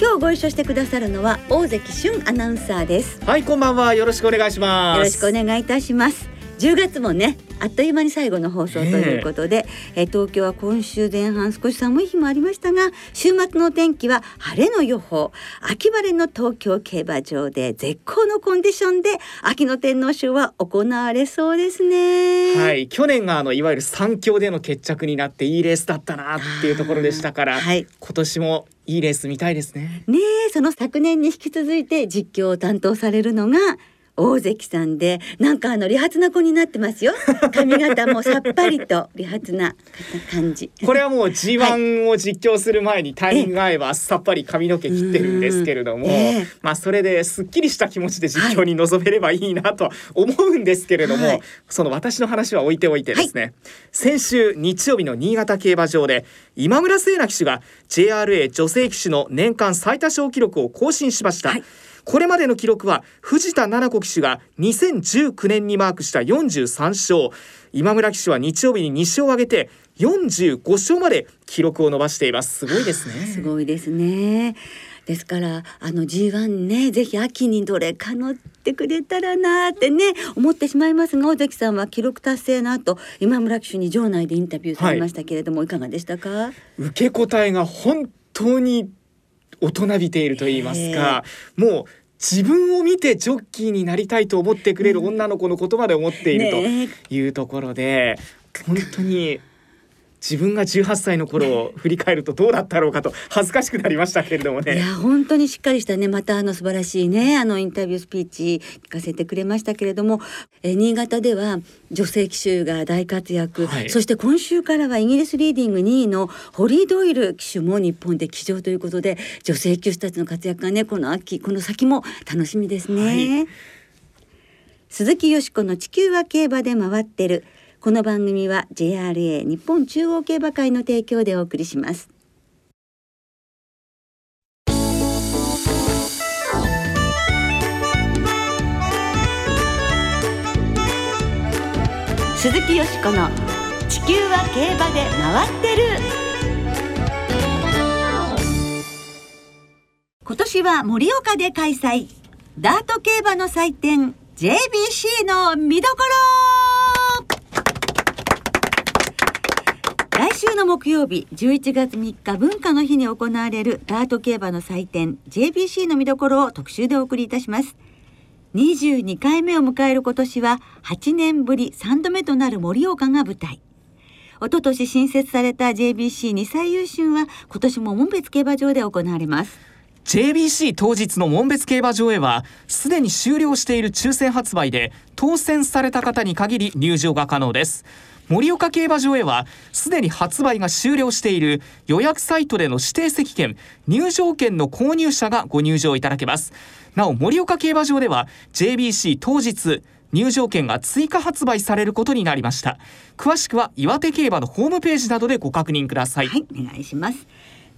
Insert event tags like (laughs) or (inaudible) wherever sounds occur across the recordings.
今日ご一緒してくださるのは大関俊アナウンサーです。はいこんばんは。よろしくお願いします。よろしくお願いいたします10月もねあっという間に最後の放送ということで、えー、東京は今週前半少し寒い日もありましたが週末の天気は晴れの予報。秋晴れの東京競馬場で絶好のコンディションで秋の天皇賞は行われそうですね。はい。去年があのいわゆる三強での決着になっていいレースだったなっていうところでしたから、はい、今年もいいレース見たいですね。ねその昨年に引き続いて実況を担当されるのが大関さんでなんかあの理髪な子になってますよ。(laughs) 髪型もさっぱりと理髪な感じ。これはもう G1 を実況する前にタイミングが合え。ばさっぱり髪の毛切ってるんですけれども、えー、まあそれですっきりした気持ちで実況に臨めればいいなと思うんですけれども、はい、その私の話は置いておいてですね、はい、先週日曜日の新潟競馬場で今村聖奈騎手が JRA 女性騎手の年間最多勝記録を更新しました、はいこれまでの記録は藤田七子騎手が2019年にマークした43勝。今村騎手は日曜日に2勝を挙げて45勝まで記録を伸ばしています。すごいですね。(laughs) すごいですね。ですからあの G1 ねぜひ秋にどれか乗ってくれたらなってね思ってしまいますが尾崎さんは記録達成の後今村騎手に場内でインタビューされましたけれども、はい、いかがでしたか？受け答えが本当に大人びていると言いますか。もう自分を見てジョッキーになりたいと思ってくれる女の子のことまで思っているというところで、本当に自分が18歳の頃を振り返るとどうだったろうかと恥ずかしくなりましたけれどもね。いや本当にしっかりしたね。またあの素晴らしいね。あのインタビュースピーチ聞かせてくれましたけれども。え新潟では女性騎手が大活躍、はい、そして今週からはイギリスリーディング2位のホリー・ドイル騎手も日本で騎乗ということで女性騎手たちの活躍がねこの秋この先も楽しみですね。はい、鈴木よしこの地球は競馬で回ってるこの番組は JRA 日本中央競馬会の提供でお送りします。鈴木よしこの地球は競馬で回ってる。今年は盛岡で開催。ダート競馬の祭典 JBC の見どころ来週の木曜日11月3日文化の日に行われるダート競馬の祭典 JBC の見どころを特集でお送りいたします。22回目を迎える今年は8年ぶり3度目となる盛岡が舞台。一昨年新設された JBC2 歳優秀は今年も門別競馬場で行われます。JBC 当日の門別競馬場へはすでに終了している抽選発売で当選された方に限り入場が可能です。盛岡競馬場へはすでに発売が終了している予約サイトでの指定席券入場券の購入者がご入場いただけます。なお盛岡競馬場では JBC 当日入場券が追加発売されることになりました。詳しくは岩手競馬のホームページなどでご確認ください。はいお願いします。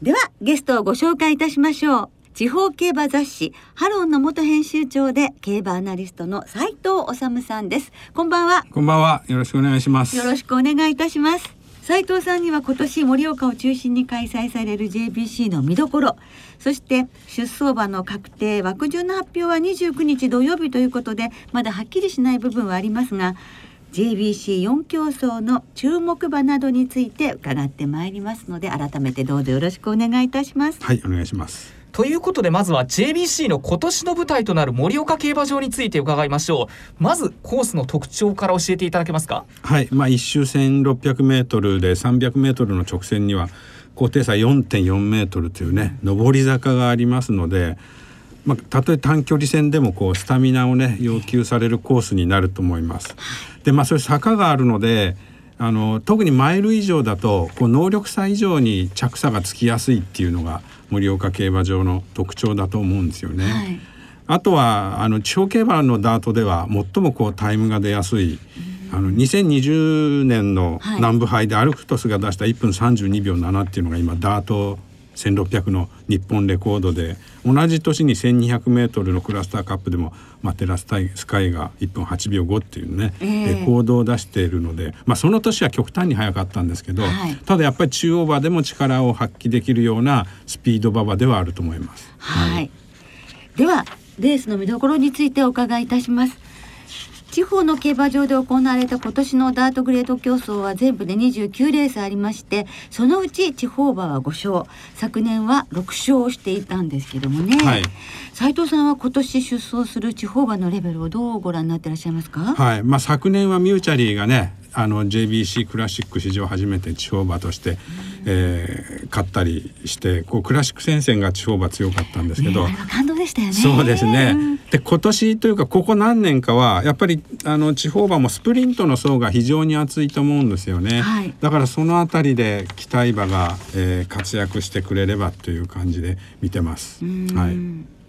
ではゲストをご紹介いたしましょう。地方競馬雑誌ハローの元編集長で競馬アナリストの斎藤修さんです。こんばんは。こんばんは。よろしくお願いします。よろしくお願いいたします。斉藤さんには今年盛岡を中心に開催される JBC の見どころそして出走馬の確定枠順の発表は29日土曜日ということでまだはっきりしない部分はありますが JBC4 競争の注目馬などについて伺ってまいりますので改めてどうぞよろしくお願いいたします。はいお願いしますということでまずは JBC の今年の舞台となる盛岡競馬場について伺いましょう。まずコースの特徴から教えていただけますか？はい。まあ一周1600メートルで300メートルの直線には高低差4.4メートルというね上り坂がありますのでまあ、たとえ短距離戦でもこうスタミナをね要求されるコースになると思います。でまあそれ坂があるのであの特にマイル以上だとこう能力差以上に着差がつきやすいっていうのが盛岡競馬場の特徴だと思うんですよね。はい、あとはあの地方競馬のダートでは最もこうタイムが出やすい、あの2020年の南部杯でアルクトスが出した1分32秒7っていうのが今ダート1600の日本レコードで同じ年に 1200m のクラスターカップでもマテラススカイが1分8秒5っていうね、えー、レコードを出しているので、まあ、その年は極端に速かったんですけど、はい、ただやっぱり中央馬でも力を発揮できるようなスピード馬場ではあると思います。はい、はい、ではレースの見どころについてお伺いいたします。地方の競馬場で行われた今年のダートグレード競争は全部で29レースありましてそのうち地方馬は5勝。昨年は6勝していたんですけどもね、はい、斉藤さんは今年出走する地方馬のレベルをどうご覧になってらっしゃいますか、はい。まあ、昨年はミューチャリーがねあの JBC クラシック史上初めて地方馬として、えー、勝ったりしてこうクラシック戦線が地方馬強かったんですけど、ね、感動でしたよね。そうですね、で今年というかここ何年かはやっぱりあの地方馬もスプリントの層が非常に厚いと思うんですよね、はい、だからその辺りで期待馬が、えー、活躍してくれればという感じで見てます。はい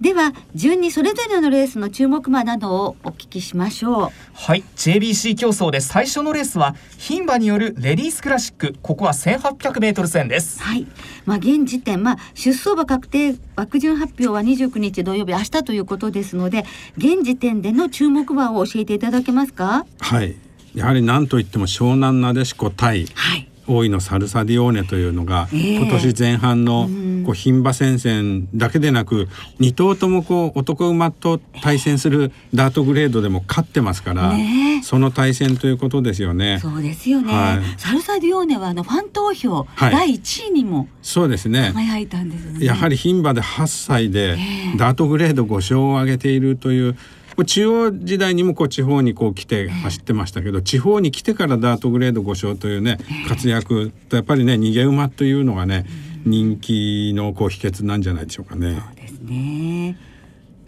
では順にそれぞれのレースの注目馬などをお聞きしましょう。はい JBC 競争で最初のレースは牝馬によるレディースクラシックここは 1800m 戦です。はい。まあ現時点まあ出走馬確定枠順発表は29日土曜日明日ということですので現時点での注目馬を教えていただけますか？はい。やはり何といっても湘南なでしこ対、はい大井のサルサディオーネというのが、えー、今年前半のこう牝馬戦線だけでなく2頭ともこう男馬と対戦するダートグレードでも勝ってますから、ね、その対戦ということですよね。そうですよね、はい、サルサディオーネはあのファン投票、はい、第1位にもそうですね。輝いたんですね。やはり牝馬で8歳でダートグレード5勝を挙げているという中央時代にもこう地方にこう来て走ってましたけど、地方に来てからダートグレード5勝というね活躍とやっぱりね逃げ馬というのがね人気のこう秘訣なんじゃないでしょうかね。そうですね。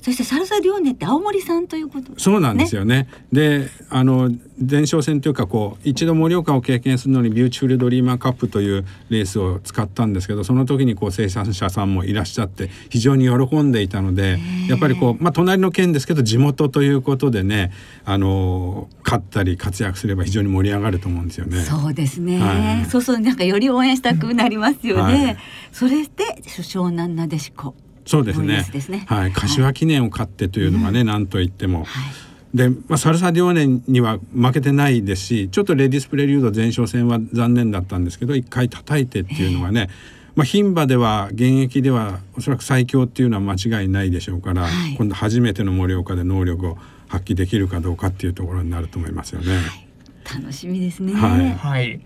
そしてサルサ・リオーネって青森さんということ、ね、そうなんですよね。であの前哨戦というかこう一度盛岡を経験するのにビューティフルドリーマーカップというレースを使ったんですけどその時にこう生産者さんもいらっしゃって非常に喜んでいたのでやっぱりこう、まあ、隣の県ですけど地元ということでねあの勝ったり活躍すれば非常に盛り上がると思うんですよね。そうですね、はい、そうそうなんかより応援したくなりますよね。はい、それでショウナンナデシコ。そうですね。すね。はい、かしわ記念を勝ってというのがね、何、うん、と言っても。はい。で、まあ、サルサ・ディオーネには負けてないですしちょっとレディスプレリュード前哨戦は残念だったんですけど一回叩いてっていうのがね、まあ、牝馬では現役ではおそらく最強っていうのは間違いないでしょうから、はい、今度初めての盛岡で能力を発揮できるかどうかっていうところになると思いますよね。はい、楽しみですね。はい、はい。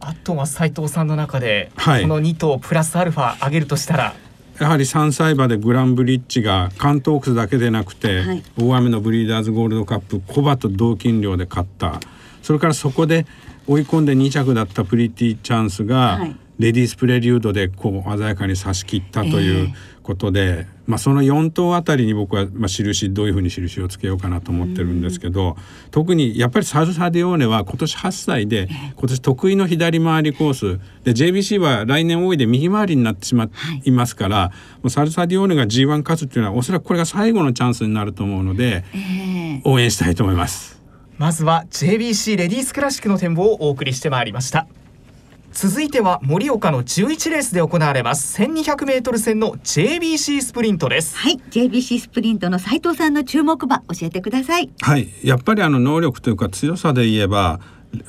あとは斉藤さんの中で、はい、この2頭プラスアルファ上げるとしたら。やはり3歳馬でグランブリッジが関東区だけでなくて、はい、大雨のブリーダーズゴールドカップコバと同金量で勝った。それからそこで追い込んで2着だったプリティチャンスが、はい、レディースプレリュードでこう鮮やかに差し切ったということで、えー、まあ、その4頭あたりに僕は、まあ、印どういうふうに印をつけようかなと思ってるんですけど、特にやっぱりサルサディオーネは今年8歳で今年得意の左回りコースで JBC は来年多いで右回りになってしまいますから、はい、もうサルサディオーネが G1 勝つっていうのはおそらくこれが最後のチャンスになると思うので、えー、応援したいと思います。まずは JBC レディースクラシックの展望をお送りしてまいりました。続いては盛岡の11レースで行われます。1200メートル戦の JBC スプリントです。はい。JBC スプリントの斉藤さんの注目馬教えてください。はい。やっぱりあの能力というか強さで言えば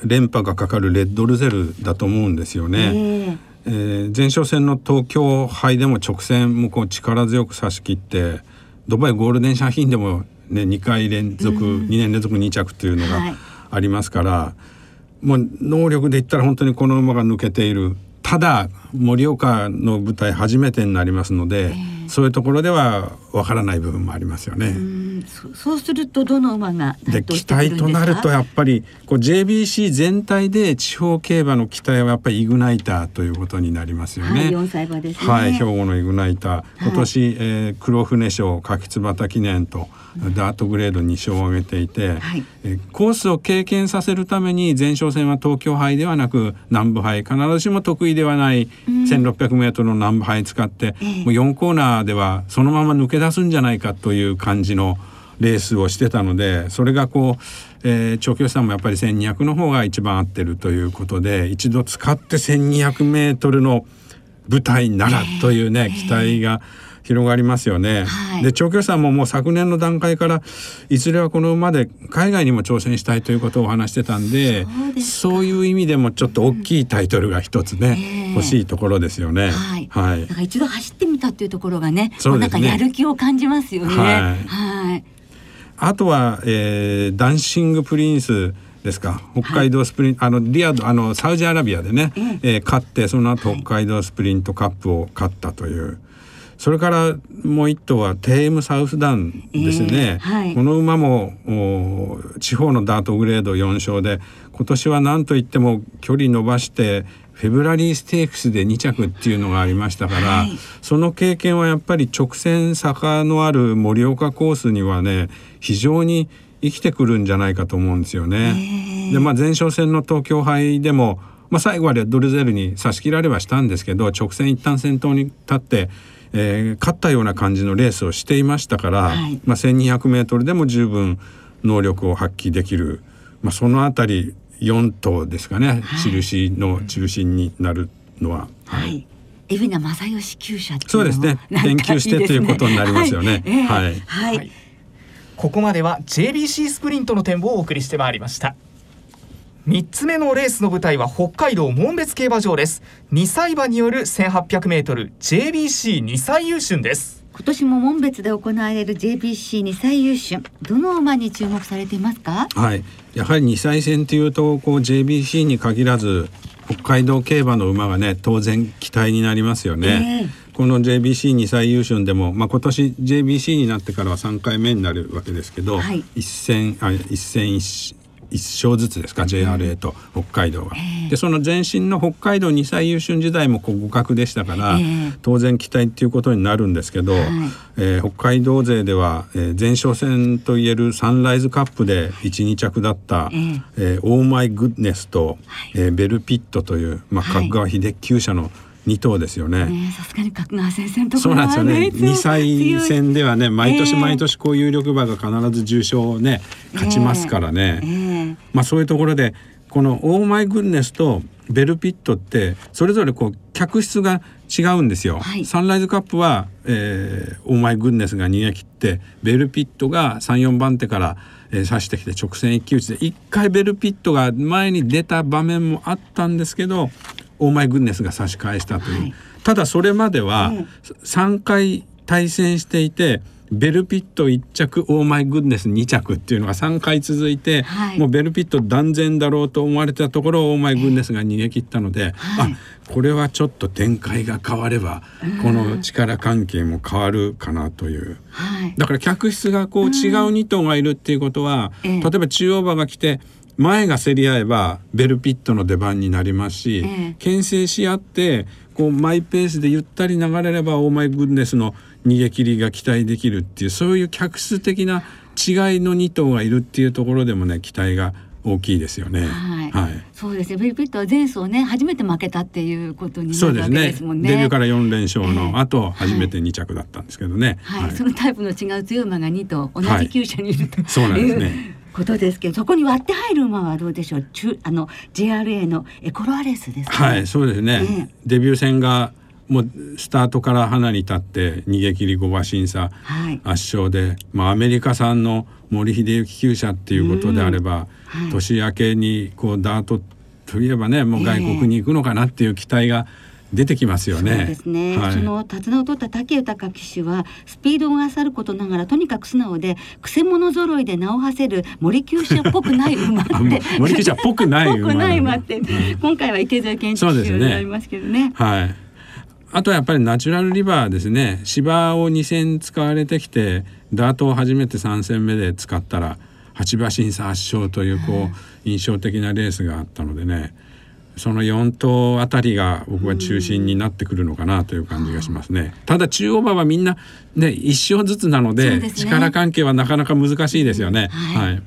連覇がかかるレッドルゼルだと思うんですよね、えーえー、前哨戦の東京杯でも直線もこう力強く差し切ってドバイゴールデンシャヒンでもね2回連続、うん、2年連続2着というのがありますから、はいもう能力で言ったら本当にこの馬が抜けている。ただ盛岡の舞台初めてになりますので、えー、そういうところではわからない部分もありますよね。そうするとどの馬がで期待となるとやっぱりこう JBC 全体で地方競馬の期待はやっぱりイグナイターということになりますよね。はい、歳馬です、ね、はい、兵庫のイグナイター、今年、はい、えー、黒船賞柿椿記念とダートグレード2勝を挙げていて、はい、えコースを経験させるために前哨戦は東京杯ではなく南部杯必ずしも得意ではない 1600m の南部杯使って、もう4コーナ馬ではそのまま抜け出すんじゃないかという感じのレースをしてたのでそれがこう、えー、調教師さんもやっぱり1,200の方が一番合ってるということで一度使って1,200メートルの舞台ならというね、期待が。広がりますよね。はい、で調教師さんももう昨年の段階からいずれはこの馬で海外にも挑戦したいということを話してたんでそういう意味でもちょっと大きいタイトルが一つね、えー、欲しいところですよね。はい。はい、だから一度走ってみたっていうところがね、そう、ね、なんかやる気を感じますよね。はい。はい、あとは、えー、ダンシングプリンスですか？北海道スプリン、はい、あのリアドあのサウジアラビアでね、えー、えー、勝ってその後北海道スプリントカップを勝ったという。それからもう一頭はテームサウスダンですね、えーはい、この馬も地方のダートグレード4勝で今年は何といっても距離伸ばしてフェブラリーステークスで2着っていうのがありましたから、はい、その経験はやっぱり直線坂のある盛岡コースにはね非常に生きてくるんじゃないかと思うんですよね。え。ー、でまあ前哨戦の東京杯でもまあ、最後はドルゼルに差し切られはしたんですけど直線一旦先頭に立ってえー、勝ったような感じのレースをしていましたから、はい、まあ、1,200m でも十分能力を発揮できる、まあ、その辺り4頭ですかね、はい、印の中心になるのは。はい、海老名正義厩舎そうですね。研究してということになりますよね。(laughs) はい、はい、ここまでは JBC スプリントの展望をお送りしてまいりました。3つ目のレースの舞台は北海道門別競馬場です。2歳馬による 1800m JBC2 歳優春です。今年も門別で行われる JBC2 歳優春どの馬に注目されていますか？はい。やはり2歳戦というとこう JBC に限らず北海道競馬の馬がね当然期待になりますよね、えー、この JBC2 歳優春でも、まあ、今年 JBC になってからは3回目になるわけですけど、はい、一戦あ一戦一1勝ずつですか？JRA と北海道が。でその前身の北海道2歳優秀時代も互角でしたから、当然期待っていうことになるんですけど、はい、えー、北海道勢では、えー、前哨戦といえるサンライズカップで12着だった、えー、えー、オーマイグッネスと、はい、えー、ベルピットという、まあ、角川秀厩舎の二頭ですよね。さすがに角川先生とそうなんですよね。二歳戦ではね、毎年毎年こう有力馬が必ず重賞をね勝ちますからね。えー、まあそういうところでこのオーマイグンネスとベルピットってそれぞれこう客室が違うんですよ。はい、サンライズカップは、えー、オーマイグンネスが逃げ切ってベルピットが三四番手から、えー、刺してきて直線一騎打ちで一回ベルピットが前に出た場面もあったんですけどオーマイグッネスが差し返したという、はい、ただそれまでは3回対戦していてベルピット1着オーマイグッネス2着っていうのが3回続いて、はい、もうベルピット断然だろうと思われたところオーマイグッネスが逃げ切ったので、はい、あこれはちょっと展開が変わればこの力関係も変わるかなという、はい、だから客室がこう違う2頭がいるっていうことは、例えば中央馬が来て前が競り合えばベルピットの出番になりますし、ええ、牽制し合ってこうマイペースでゆったり流れればオーマイグッネスの逃げ切りが期待できるっていうそういう客数的な違いの2頭がいるっていうところでもね期待が大きいですよね。はい。はい、そうですね。ベルピットは前走ね初めて負けたっていうことになるわけですもんね。ねデビューから4連勝の後、えー、初めて2着だったんですけどね。はい。はい、そのタイプの違う強馬が2頭同じ厩舎にいると、はい、(laughs) そうなんですね。ことですけどそこに割って入る馬はどうでしょう？中あの JRA のエコロアレスです、ね、はいそうですね、ね、デビュー戦がもうスタートから花に立って逃げ切り5馬審査、はい、圧勝で、まあ、アメリカ産の森秀幸厩舎っていうことであれば、はい、年明けにこうダートといえばねもう外国に行くのかなっていう期待が、えー出てきますよね。そうですね。はい、その手綱を取った武豊騎手はスピードが勝ることながらとにかく素直でくせ者揃いで名を馳せる森厩舎っぽくない馬って (laughs) 森厩舎っぽくない馬。(laughs) ぽくない馬って、うん、今回は池添健一騎手になりますけどね。ねはい。あとはやっぱりナチュラルリバーですね。芝を2戦使われてきてダートを初めて3戦目で使ったら8馬審査圧勝というこう印象的なレースがあったのでね。その4頭あたりが僕は中心になってくるのかなという感じがしますね。ただ中央馬はみんなね一勝ずつなので、ね、力関係はなかなか難しいですよね。はい、はい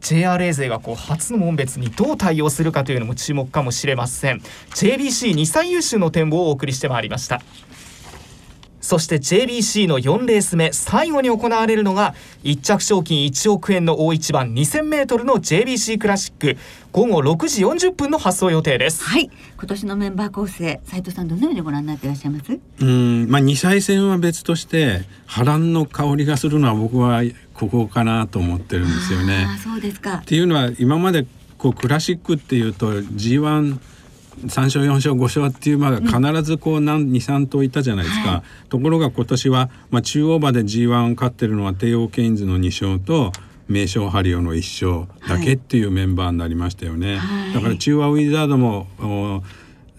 JRA 勢がこう初の門別にどう対応するかというのも注目かもしれません。JBC2 歳優秀の展望をお送りしてまいりました。そして JBC の4レース目最後に行われるのが1着賞金1億円の大一番 2000m の JBC クラシック。午後6時40分の発送予定です。はい。今年のメンバー構成斉藤さんどのようにご覧になっていらっしゃいます？うんまあ2歳戦は別として波乱の香りがするのは僕はここかなと思ってるんですよね。あそうですか。っていうのは今までこうクラシックっていうと G1 3勝4勝5勝っていう馬が必ずこう何23頭いたじゃないですか、はい、ところが今年は、まあ、中央馬で G1 勝ってるのは帝王ケインズの2勝と名称ハリオの1勝だけっていうメンバーになりましたよね、はい、だから中和ウィザードも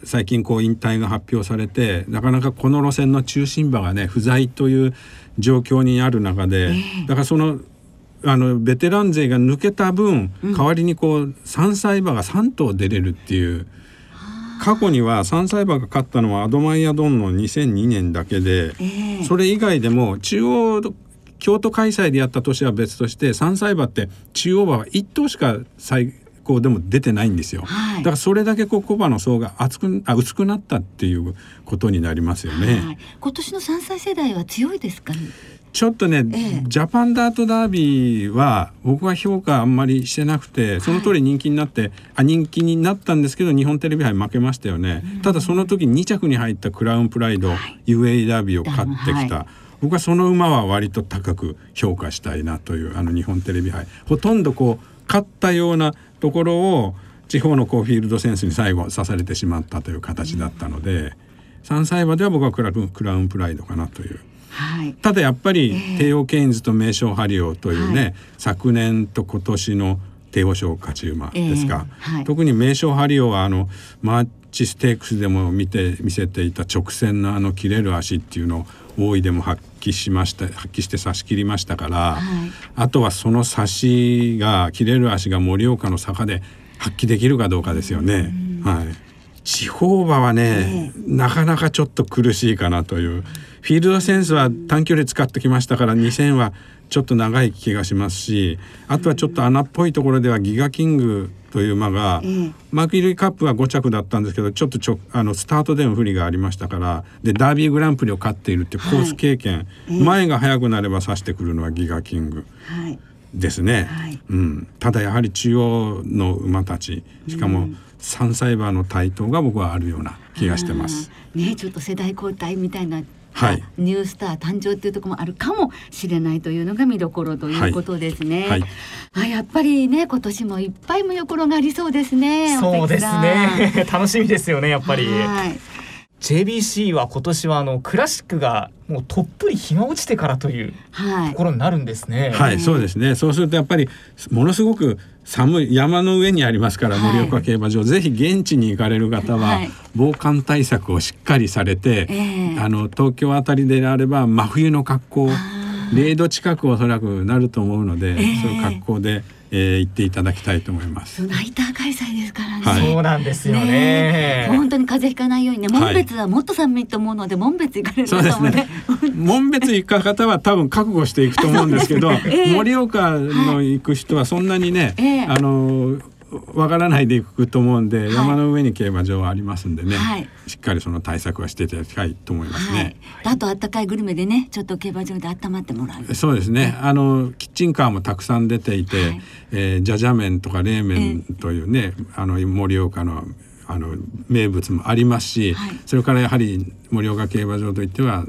最近こう引退が発表されてなかなかこの路線の中心馬がね不在という状況にある中で、だからそのあのベテラン勢が抜けた分、代わりにこう3歳馬が3頭出れるっていう過去には3歳馬が勝ったのはアドマイヤドンの2002年だけで、えー、それ以外でも中央京都開催でやった年は別として3歳馬って中央馬は1頭しか最高でも出てないんですよ、はい、だからそれだけこう小馬の層が厚くあ薄くなったっていうことになりますよね、はい、今年の3歳世代は強いですかね？ちょっとね、ええ、ジャパンダートダービーは僕は評価あんまりしてなくてその通り人気になって、はい、あ人気になったんですけど日本テレビ杯負けましたよね、うん、ただその時2着に入ったクラウンプライド、はい、UA ダービーを勝ってきた、はい、僕はその馬は割と高く評価したいなというあの日本テレビ杯。ほとんどこう勝ったようなところを地方のこうフィールドセンスに最後差されてしまったという形だったので、うん、3歳馬では僕はクラウンプライドかなという。はい、ただやっぱり、テーオーケインズと名称ハリオというね、はい、昨年と今年の帝王賞勝ち馬ですが、えーはい、特に名称ハリオはあのマーチステークスでも見て見せていた直線のあの切れる足っていうのを大井でも発揮しました発揮して差し切りましたから、はい、あとはその差しが切れる足が盛岡の坂で発揮できるかどうかですよね。はい、地方馬はね、えー、なかなかちょっと苦しいかなという。フィールドセンスは短距離使ってきましたから2000はちょっと長い気がしますしあとはちょっと穴っぽいところではギガキングという馬が、うん、マーキュリーカップは5着だったんですけどちょっとちょあのスタートでも不利がありましたからでダービーグランプリを勝っているっていうコース経験、はい、前が速くなれば指してくるのはギガキング。ですね、はい、うん、ただやはり中央の馬たちしかも3歳馬の台頭が僕はあるような気がしてます。ねちょっと世代交代みたいなはい、ニュースター誕生っていうところもあるかもしれないというのが見どころということですね。はい、あやっぱりね今年もいっぱい見どころがありそうですね。そうですね。(laughs) 楽しみですよねやっぱり。はい JBC は今年はあのクラシックがもうとっぷり日が落ちてからというところになるんですね。はい、はい、そうですね。そうするとやっぱりものすごく寒い山の上にありますから盛岡競馬場、はい、ぜひ現地に行かれる方は防寒対策をしっかりされて、あの東京あたりであれば真冬の格好0度近くおそらくなると思うので、そういう格好でえー、行っていただきたいと思います。ナイター開催ですからね。はい、そうなんですよね。ね本当に風邪ひかないようにね、門別はもっと寒いと思うので、門別行かれる方もね。門別行く方は多分覚悟していくと思うんですけど、(laughs) えー、盛岡の行く人はそんなにね、えー、あのわからないでいくと思うんで、はい、山の上に競馬場はありますんでね、はい、しっかりその対策はしていただきたいと思いますね。はい、あと暖かいグルメでねちょっと競馬場で温まってもらう。そうですね。あのキッチンカーもたくさん出ていて、はい、えー、じゃじゃ麺とか冷麺というね、えー、あの盛岡のあの名物もありますし、はい、それからやはり盛岡競馬場といっては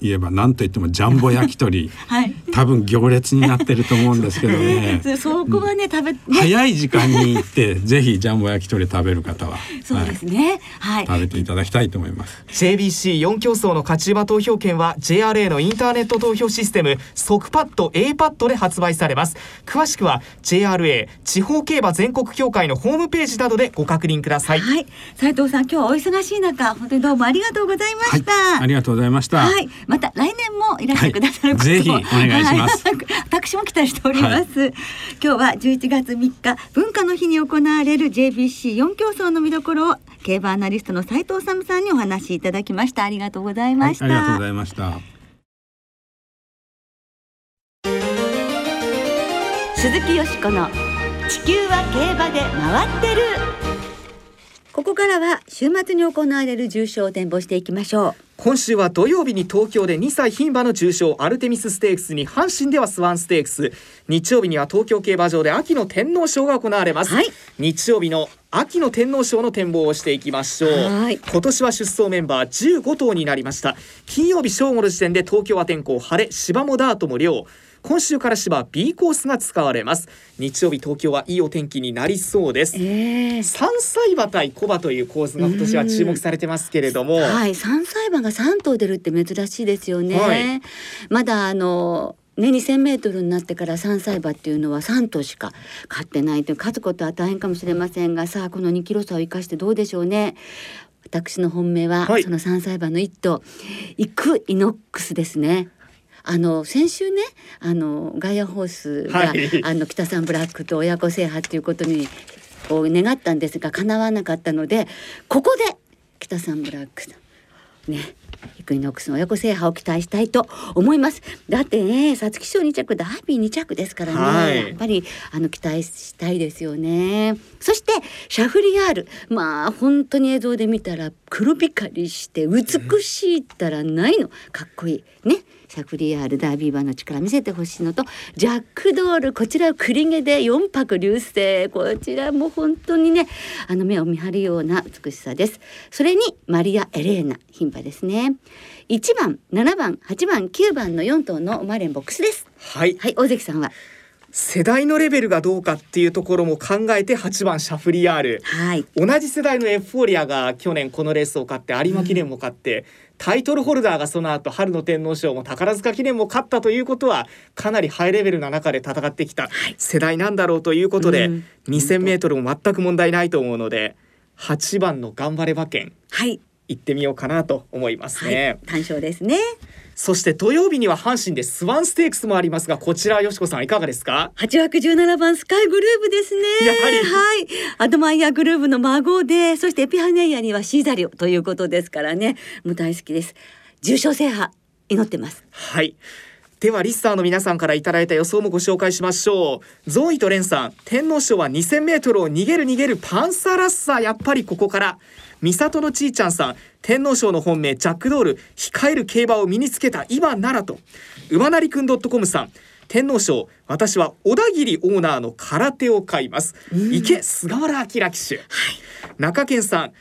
言えば何といってもジャンボ焼き鳥、(laughs) はい、多分行列になってると思うんですけどね。(laughs) そこはね食べ、ね、早い時間に行ってぜひジャンボ焼き鳥食べる方は。そうですね、はい、食べていただきたいと思います。JBC4 競争の勝ち馬投票券は JRA のインターネット投票システム即パッド A パッドで発売されます。詳しくは JRA 地方競馬全国協会のホームページなどでご確認ください、はい。斉藤さん今日はお忙しい中本当にどうもありがとうございました、はい、ありがとうございました。はい。また来年もいらしてくださること、はい、ぜひお願いします、はい、私も期待しております、今日は11月3日文化の日に行われる JBC4 競争の見どころを競馬アナリストの斉藤治さんにお話しいただきました。ありがとうございました、ありがとうございました。鈴木よしこの地球は競馬で回ってるここからは週末に行われる重賞を展望していきましょう。今週は土曜日に東京で2歳牝馬の重賞アルテミスステークスに阪神ではスワンステークス。日曜日には東京競馬場で秋の天皇賞が行われます、はい、日曜日の秋の天皇賞の展望をしていきましょう。今年は出走メンバー15頭になりました。金曜日正午の時点で東京は天候晴れ芝もダートも涼今週から芝 B コースが使われます。日曜日東京はいいお天気になりそうです、えー、三歳馬対小馬というコースが今年は注目されてますけれども。はい三歳馬が3頭出るって珍しいですよね、はい、まだあのね、2,000メートルになってから3歳馬っていうのは3頭しか勝ってないという勝つことは大変かもしれませんがさあこの2キロ差を生かしてどうでしょうね。私の本命は、はい、その3歳馬の1頭イクイノックスですね。あの先週ねあのガイアホースが、はい、あの北さんブラックと親子制覇っていうことにを願ったんですが叶わなかったのでここで北さんブラックねイクイノックスの親子制覇を期待したいと思います。だってね皐月賞2着ダービー2着ですからね、はい、やっぱりあの期待したいですよね。そしてシャフリヤール。まあ本当に映像で見たら黒光りして美しいったらないの。かっこいい。ねシャフリヤールダービー馬の力見せてほしいのとジャックドールこちらを栗毛で4泊流星。こちらも本当にねあの目を見張るような美しさです。それにマリア・エレーナ牝馬ですね。1番7番8番9番の4頭のマレンボックスです。はい、はい、大関さんは？世代のレベルがどうかっていうところも考えて8番シャフリヤール、はい、同じ世代のエフフォーリアが去年このレースを勝って有馬記念も勝って、タイトルホルダーがその後春の天皇賞も宝塚記念も勝ったということはかなりハイレベルな中で戦ってきた世代なんだろうということで、はい、2,000m も全く問題ないと思うので8番の頑張れ馬券、はい、行ってみようかなと思いますね。はい、単勝ですね。そして土曜日には阪神でスワンステークスもありますがこちらよしこさんいかがですか？八枠十七番スカイグルーブですね。やはり。はい。アドマイヤグルーブの孫でそしてエピハネイヤにはシーザリオということですからね。もう大好きです。重賞制覇祈ってます。はいではリスターの皆さんからいただいた予想もご紹介しましょう。ゾーイとレンさん天皇賞は2000メートルを逃げる逃げるパンサラッサやっぱりここから。美里のちーちゃんさん天皇賞の本命ジャックドール控える競馬を身につけた今ならと。馬なりくん .com さん天皇賞私は小田切オーナーの空手を買います。池菅原明騎手、はい、中堅さん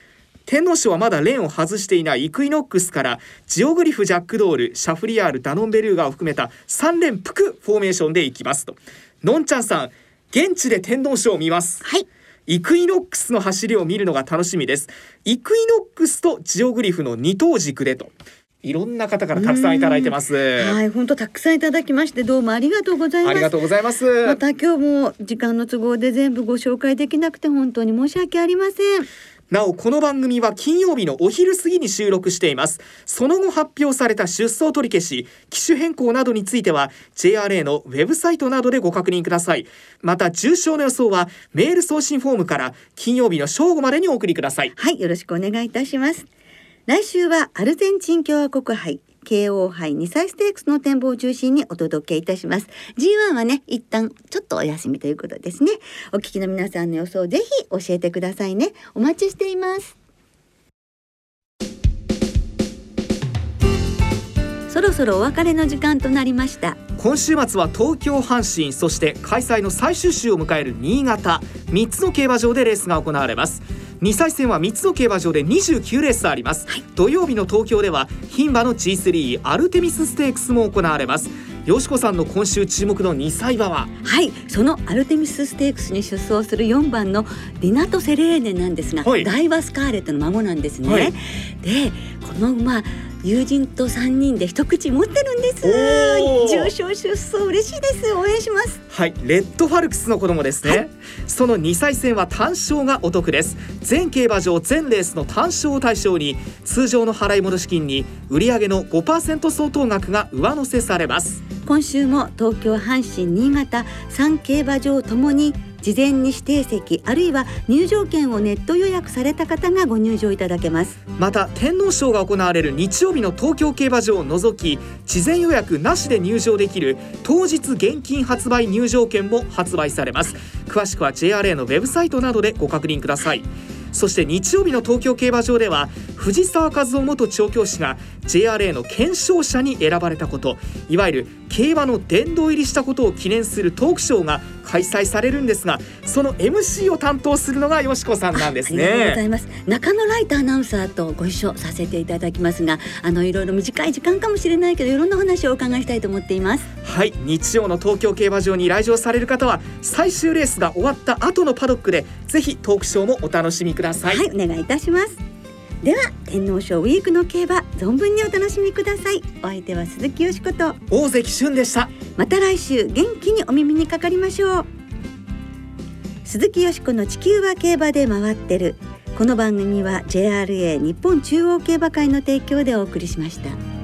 天皇賞はまだレーンを外していないイクイノックスからジオグリフジャックドールシャフリヤールダノンベルーガを含めた3連複フォーメーションでいきますとのんちゃんさん現地で天皇賞を見ますはいイクイノックスの走りを見るのが楽しみですイクイノックスとジオグリフの二等軸でといろんな方からたくさんいただいてます。はい、本当たくさんいただきましてどうもありがとうございます。ありがとうございます。また今日も時間の都合で全部ご紹介できなくて本当に申し訳ありません。なおこの番組は金曜日のお昼過ぎに収録しています。その後発表された出走取り消し機種変更などについては JRA のウェブサイトなどでご確認ください。また重症の予想はメール送信フォームから金曜日の正午までにお送りください。はいよろしくお願いいたします。来週はアルゼンチン共和国杯。KO 杯2歳ステークスの展望を中心にお届けいたします。G1 はね一旦ちょっとお休みということですね。お聞きの皆さんの予想ぜひ教えてくださいね。お待ちしています。そろそろお別れの時間となりました。今週末は東京阪神そして開催の最終週を迎える新潟。3つの競馬場でレースが行われます。2歳戦は3つの競馬場で29レースあります、はい、土曜日の東京では牝馬の G3 アルテミスステークスも行われます。よしこさんの今週注目の2歳馬は？はい。そのアルテミスステークスに出走する4番のリナト・セレーネなんですが、はい、ダイワスカーレットの孫なんですね、はい、でこの馬友人と3人で一口持ってるんです。重賞出走嬉しいです。応援します。はいレッドファルクスの子供ですね、はい、その2歳戦は単勝がお得です。全競馬場全レースの単勝を対象に通常の払い戻し金に売上の5%相当額が上乗せされます。今週も東京阪神新潟3競馬場ともに事前に指定席あるいは入場券をネット予約された方がご入場いただけます。また天皇賞が行われる日曜日の東京競馬場を除き事前予約なしで入場できる当日現金発売入場券も発売されます。詳しくは JRA のウェブサイトなどでご確認ください。そして日曜日の東京競馬場では藤沢和夫元調教師が JRA の検証者に選ばれたこと。いわゆる競馬の殿堂入りしたことを記念するトークショーが開催されるんですがその MC を担当するのがよしこさんなんですね。ありがとうございます。中野ライトアナウンサーとご一緒させていただきますがあのいろいろ短い時間かもしれないけどいろんな話をお伺いしたいと思っています。はい日曜の東京競馬場に来場される方は最終レースが終わった後のパドックでぜひトークショーもお楽しみください。はいお願いいたします。では天皇賞ウィークの競馬存分にお楽しみください。お相手は鈴木よしこと。大関俊でした。また来週元気にお耳にかかりましょう。鈴木よしこの地球は競馬で回ってる。この番組は JRA 日本中央競馬会の提供でお送りしました。